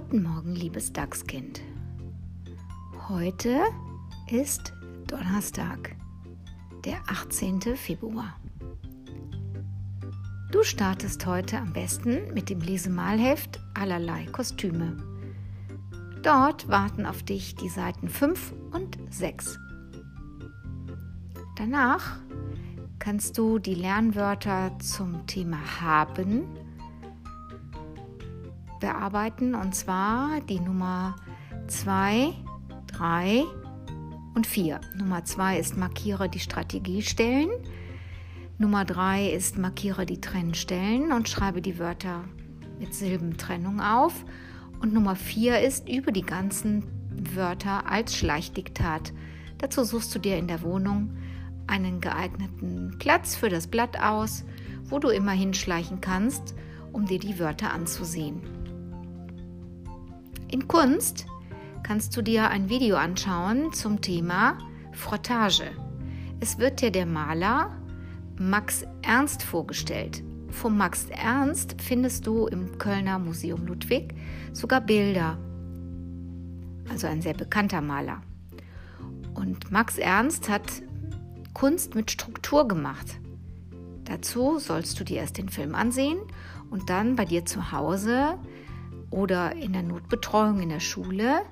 Guten Morgen, liebes Dachskind. Heute ist Donnerstag, der 18. Februar. Du startest heute am besten mit dem Lesemalheft allerlei Kostüme. Dort warten auf dich die Seiten 5 und 6. Danach kannst du die Lernwörter zum Thema haben bearbeiten und zwar die Nummer 2, 3 und 4. Nummer 2 ist markiere die Strategiestellen. Nummer 3 ist markiere die Trennstellen und schreibe die Wörter mit Silbentrennung auf. Und Nummer 4 ist übe die ganzen Wörter als Schleichdiktat. Dazu suchst du dir in der Wohnung einen geeigneten Platz für das Blatt aus, wo du immer hinschleichen kannst, um dir die Wörter anzusehen. In Kunst kannst du dir ein Video anschauen zum Thema Frottage. Es wird dir der Maler Max Ernst vorgestellt. Vom Max Ernst findest du im Kölner Museum Ludwig sogar Bilder. Also ein sehr bekannter Maler. Und Max Ernst hat Kunst mit Struktur gemacht. Dazu sollst du dir erst den Film ansehen und dann bei dir zu Hause oder in der Notbetreuung in der Schule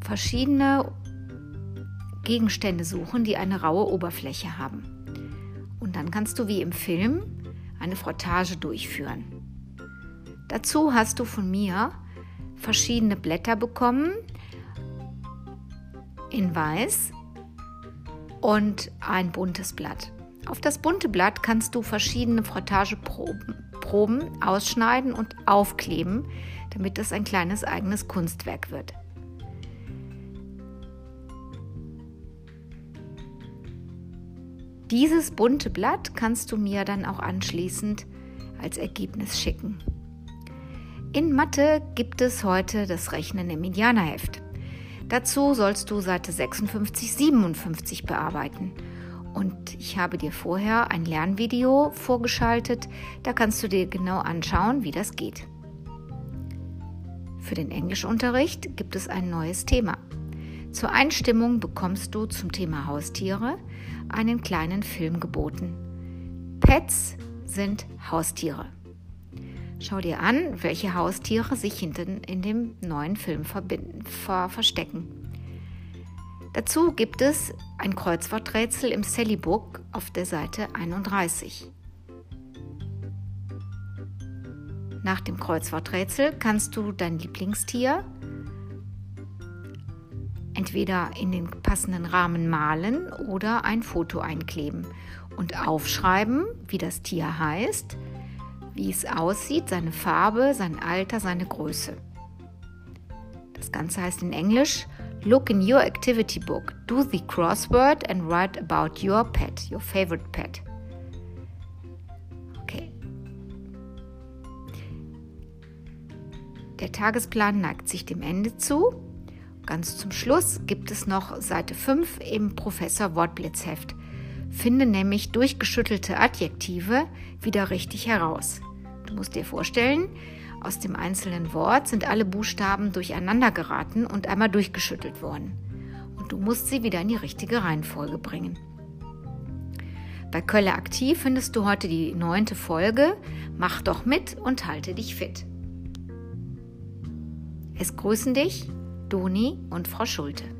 verschiedene Gegenstände suchen, die eine raue Oberfläche haben. Und dann kannst du wie im Film eine Frottage durchführen. Dazu hast du von mir verschiedene Blätter bekommen in weiß und ein buntes Blatt. Auf das bunte Blatt kannst du verschiedene Frottageproben Proben ausschneiden und aufkleben, damit es ein kleines eigenes Kunstwerk wird. Dieses bunte Blatt kannst du mir dann auch anschließend als Ergebnis schicken. In Mathe gibt es heute das Rechnen im Indianerheft. Dazu sollst du Seite 56, 57 bearbeiten und ich habe dir vorher ein Lernvideo vorgeschaltet, da kannst du dir genau anschauen, wie das geht. Für den Englischunterricht gibt es ein neues Thema. Zur Einstimmung bekommst du zum Thema Haustiere einen kleinen Film geboten. Pets sind Haustiere. Schau dir an, welche Haustiere sich hinten in dem neuen Film ver verstecken. Dazu gibt es ein Kreuzworträtsel im Sally Book auf der Seite 31. Nach dem Kreuzworträtsel kannst du dein Lieblingstier entweder in den passenden Rahmen malen oder ein Foto einkleben und aufschreiben, wie das Tier heißt, wie es aussieht, seine Farbe, sein Alter, seine Größe. Das Ganze heißt in Englisch Look in your activity book, do the crossword and write about your pet, your favorite pet. Okay. Der Tagesplan neigt sich dem Ende zu. Ganz zum Schluss gibt es noch Seite 5 im Professor Wortblitzheft. Finde nämlich durchgeschüttelte Adjektive wieder richtig heraus. Du musst dir vorstellen, aus dem einzelnen Wort sind alle Buchstaben durcheinander geraten und einmal durchgeschüttelt worden. Und du musst sie wieder in die richtige Reihenfolge bringen. Bei Kölle aktiv findest du heute die neunte Folge. Mach doch mit und halte dich fit. Es grüßen dich Doni und Frau Schulte.